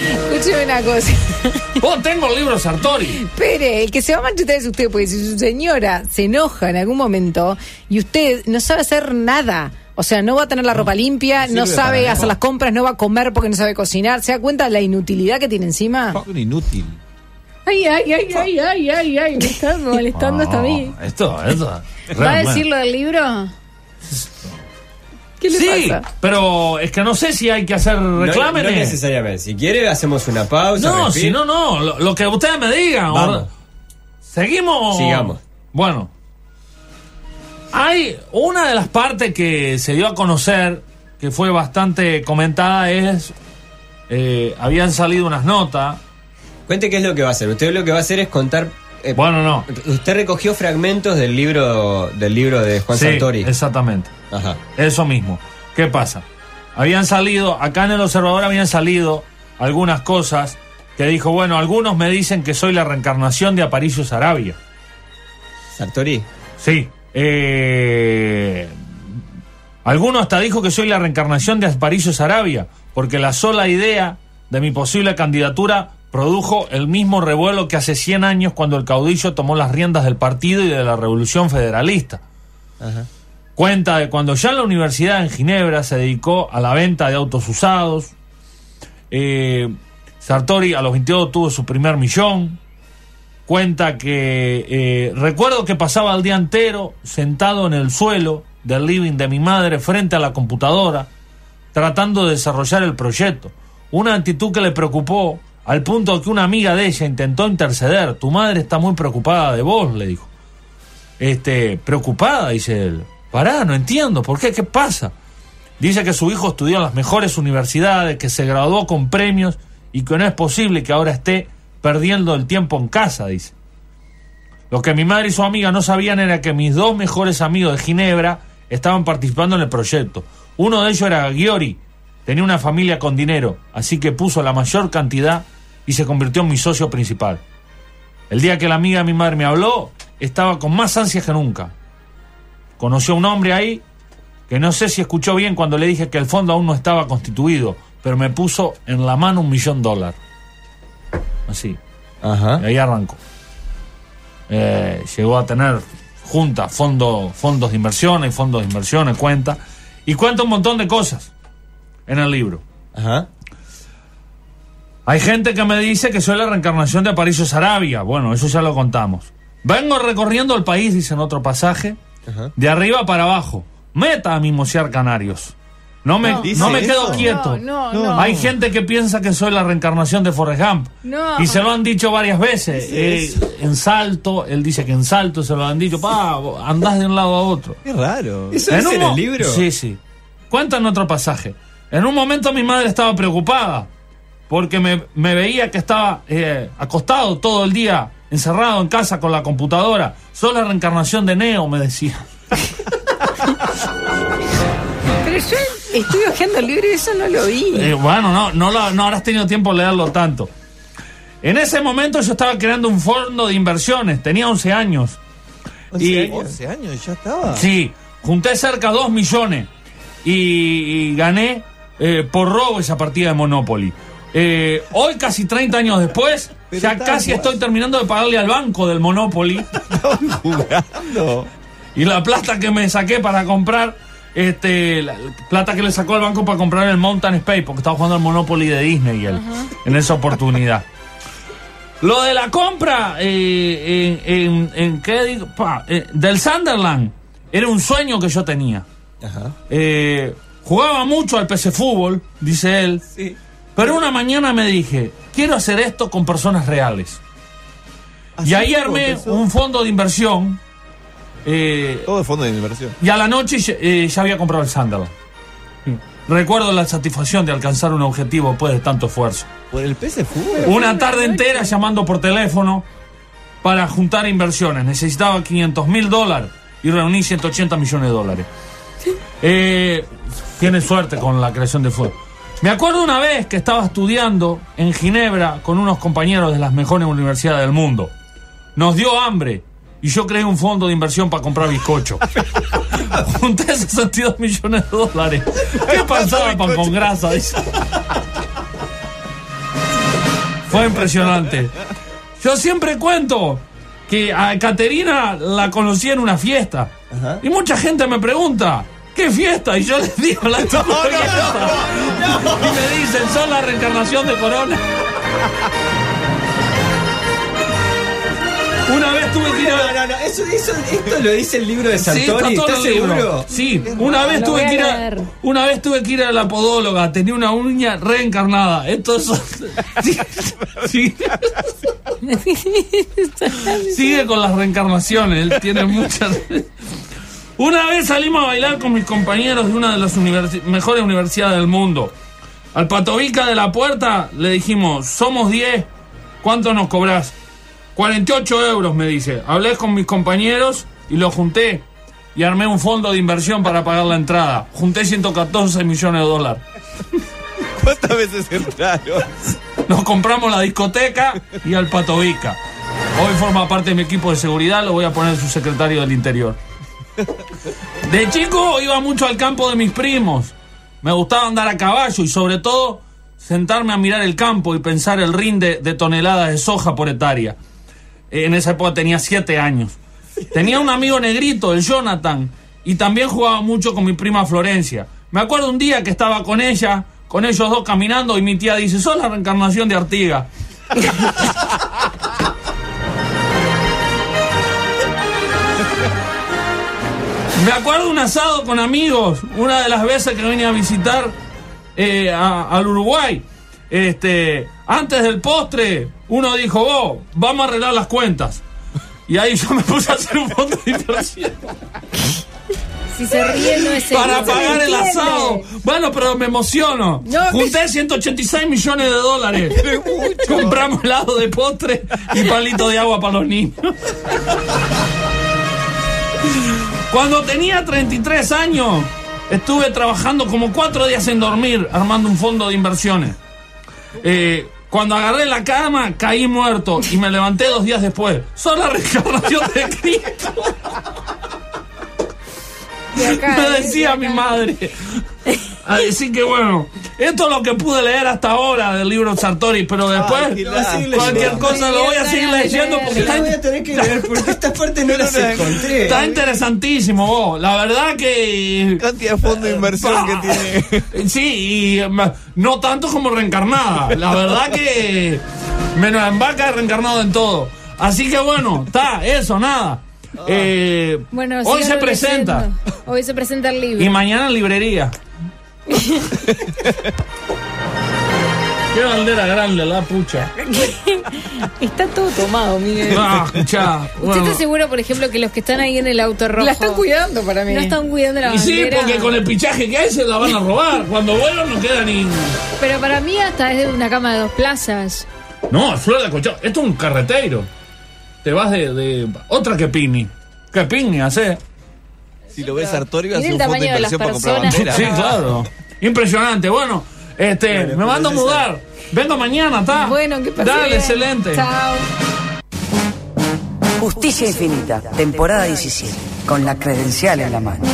Escúcheme una cosa. Vos tengo el libro Sartori. Espere, el que se va a manchetar es usted, porque si su señora se enoja en algún momento y usted no sabe hacer nada. O sea, no va a tener la ropa limpia, no sabe hacer las compras, no va a comer porque no sabe cocinar. ¿Se da cuenta de la inutilidad que tiene encima? Un inútil. Ay, ay, ay, ay, ay, ay, ay, me está molestando hasta a mí. No, Esto, esto. ¿Va a decir lo del libro? ¿Qué le Sí, pasa? pero es que no sé si hay que hacer No, no reclámenes. necesariamente. Si quiere, hacemos una pausa. No, si no, no. Lo, lo que ustedes me digan. Vamos. o- ¿Seguimos? Sigamos. Bueno. Hay una de las partes que se dio a conocer, que fue bastante comentada, es. eh, habían salido unas notas. Cuente qué es lo que va a hacer. Usted lo que va a hacer es contar. Eh, Bueno, no. Usted recogió fragmentos del libro del libro de Juan Sí, Sartori. Exactamente. Ajá. Eso mismo. ¿Qué pasa? Habían salido, acá en el observador habían salido algunas cosas que dijo, bueno, algunos me dicen que soy la reencarnación de Aparicio Sarabia. Sartori. Sí. Eh, alguno hasta dijo que soy la reencarnación de Aparicio Sarabia, porque la sola idea de mi posible candidatura produjo el mismo revuelo que hace 100 años cuando el caudillo tomó las riendas del partido y de la revolución federalista. Ajá. Cuenta de cuando ya en la universidad en Ginebra se dedicó a la venta de autos usados. Eh, Sartori a los 22 tuvo su primer millón. Cuenta que eh, recuerdo que pasaba el día entero sentado en el suelo del living de mi madre frente a la computadora, tratando de desarrollar el proyecto. Una actitud que le preocupó al punto que una amiga de ella intentó interceder. Tu madre está muy preocupada de vos, le dijo. Este, preocupada, dice él. Pará, no entiendo, ¿por qué? ¿Qué pasa? Dice que su hijo estudió en las mejores universidades, que se graduó con premios y que no es posible que ahora esté perdiendo el tiempo en casa, dice. Lo que mi madre y su amiga no sabían era que mis dos mejores amigos de Ginebra estaban participando en el proyecto. Uno de ellos era Giori, tenía una familia con dinero, así que puso la mayor cantidad y se convirtió en mi socio principal. El día que la amiga de mi madre me habló, estaba con más ansias que nunca. Conoció a un hombre ahí que no sé si escuchó bien cuando le dije que el fondo aún no estaba constituido, pero me puso en la mano un millón de dólares. Así. Ajá. Y ahí arrancó. Eh, llegó a tener juntas, fondo, fondos de inversiones, fondos de inversiones, cuenta. Y cuenta un montón de cosas en el libro. Ajá. Hay gente que me dice que soy la reencarnación de Aparicio Sarabia. Bueno, eso ya lo contamos. Vengo recorriendo el país, dice en otro pasaje, Ajá. de arriba para abajo. Meta a mimosear canarios. No me, No. no me ¿Dice quedo eso? quieto. No, no, No. no. Hay gente que piensa que soy la reencarnación de Forrest Gump. No. Y se lo han dicho varias veces. Eh, en Salto, él dice que en Salto se lo han dicho. Pa, andás de un lado a otro. Qué raro. ¿Eso en mo- el libro? Sí, sí. Cuenta en otro pasaje. En un momento mi madre estaba preocupada porque me, me veía que estaba eh, acostado todo el día, encerrado en casa con la computadora. Soy la reencarnación de Neo, me decía. Pero yo estoy hojeando el libro y eso no lo vi. Eh, bueno, no, no, lo- no habrás tenido tiempo de leerlo tanto. En ese momento yo estaba creando un fondo de inversiones, tenía 11 años. Y- 11 años y ya estaba. Sí, junté cerca de 2 millones y, y gané eh, por robo esa partida de Monopoly. Eh, hoy, casi 30 años después, Pero ya casi igual. estoy terminando de pagarle al banco del Monopoly jugando. y la plata que me saqué para comprar, este, la, la plata que le sacó al banco para comprar el Mountain Space, porque estaba jugando al Monopoly de Disney él, en esa oportunidad. Lo de la compra eh, en, en- en ¿qué digo? Pa, eh, del Sunderland era un sueño que yo tenía. Ajá. Eh, jugaba mucho al PC Fútbol, dice él, Sí. Pero una mañana me dije, quiero hacer esto con personas reales. Así Y ahí armé empezó. un fondo de inversión. eh, Todo de fondo de inversión. y a la noche eh, ya había comprado el Sunderland. Recuerdo la satisfacción de alcanzar un objetivo después de tanto esfuerzo. Por el PC Fútbol. Una tarde entera llamando por teléfono para juntar inversiones. Necesitaba 500 mil dólares y reuní 180 millones de dólares. Eh, tiene suerte con la creación de fuego. Me acuerdo una vez que estaba estudiando en Ginebra con unos compañeros de las mejores universidades del mundo. Nos dio hambre y yo creé un fondo de inversión para comprar bizcocho. Junté 62 millones de dólares. ¿Qué pasaba pan con grasa? Fue impresionante. Yo siempre cuento que a Caterina la conocí en una fiesta. Y mucha gente me pregunta, ¿qué fiesta? Y yo les digo, la fiesta. Y me dicen, son la reencarnación de Corona. Una vez tuve que ir No, a... no, no, eso, eso, esto lo dice el libro de Sí, está Sartori, todo ¿estás seguro? Sí, una vez tuve que ir a una vez tuve que ir a la podóloga, tenía una uña reencarnada. Esto es sí, sí. Sigue con las reencarnaciones, él tiene muchas. Una vez salimos a bailar con mis compañeros de una de las universi- mejores universidades del mundo. Al patovica de la puerta le dijimos, somos 10, ¿cuánto nos cobrás? 48 euros, me dice. Hablé con mis compañeros y lo junté. Y armé un fondo de inversión para pagar la entrada. Junté 114 millones de dólares. ¿Cuántas veces entraron? Nos compramos la discoteca y al patovica. Hoy forma parte de mi equipo de seguridad, lo voy a poner su secretario del interior. De chico iba mucho al campo de mis primos. Me gustaba andar a caballo y sobre todo sentarme a mirar el campo y pensar el rinde de toneladas de soja por hectárea. En esa época tenía siete años. Tenía un amigo negrito, el Jonathan, y también jugaba mucho con mi prima Florencia. Me acuerdo un día que estaba con ella, con ellos dos caminando, y mi tía dice, sos la reencarnación de Artiga. Me acuerdo un asado con amigos, una de las veces que vine a visitar eh, a- al Uruguay. Este, antes del postre, uno dijo, vos, vamos a arreglar las cuentas. Y ahí yo me puse a hacer un fondo de inversión Si se ríe, no es para pagar el asado. Bueno, pero me emociono. No, Junté 186 millones de dólares. Compramos helado de postre y palito de agua para los niños. Cuando tenía 33 años, estuve trabajando como cuatro días sin dormir, armando un fondo de inversiones. Eh, cuando agarré la cama, caí muerto y me levanté dos días después. Son la reencarnación de Cristo. De acá, Me decía De mi madre. Así que bueno, esto es lo que pude leer hasta ahora del libro Sartori, pero después Ay, cualquier cosa lo voy a seguir leyendo porque está, lo voy a tener que leer porque esta parte no las encontré. está interesantísimo vos. La verdad que Cantidad de fondo de inversión que tiene. sí, y no tanto como reencarnada. La verdad que menos en vaca reencarnado en todo. Así que bueno, está, eso, nada. Eh, Bueno, hoy se presenta. leyendo. Hoy se presenta el libro. Y mañana en librería. Qué bandera grande, la pucha. Está todo tomado, Miguel. Ah, escuchá. ¿Usted bueno. está seguro, por ejemplo, que los que están ahí en el auto rojo... La están cuidando para mí. No están cuidando la Y sí, bandera. porque con el pichaje que hay se la van a robar. Cuando vuelan no queda ni. Pero para mí hasta es de una cama de dos plazas. No, es flor de colchón. Esto es un carretero. Te vas de. de- Otra que pini. Que pini hace. Si lo ves Sartori, va a Mira hacer el un fondo de inversión para comprar bandera. Sí, claro. Impresionante. Bueno, este, Bueno, me mando a mudar. Vengo mañana, ¿está? Bueno, que pase Dale, bien. excelente. Chao. Justicia Infinita, temporada 17, con la credencial en la mano.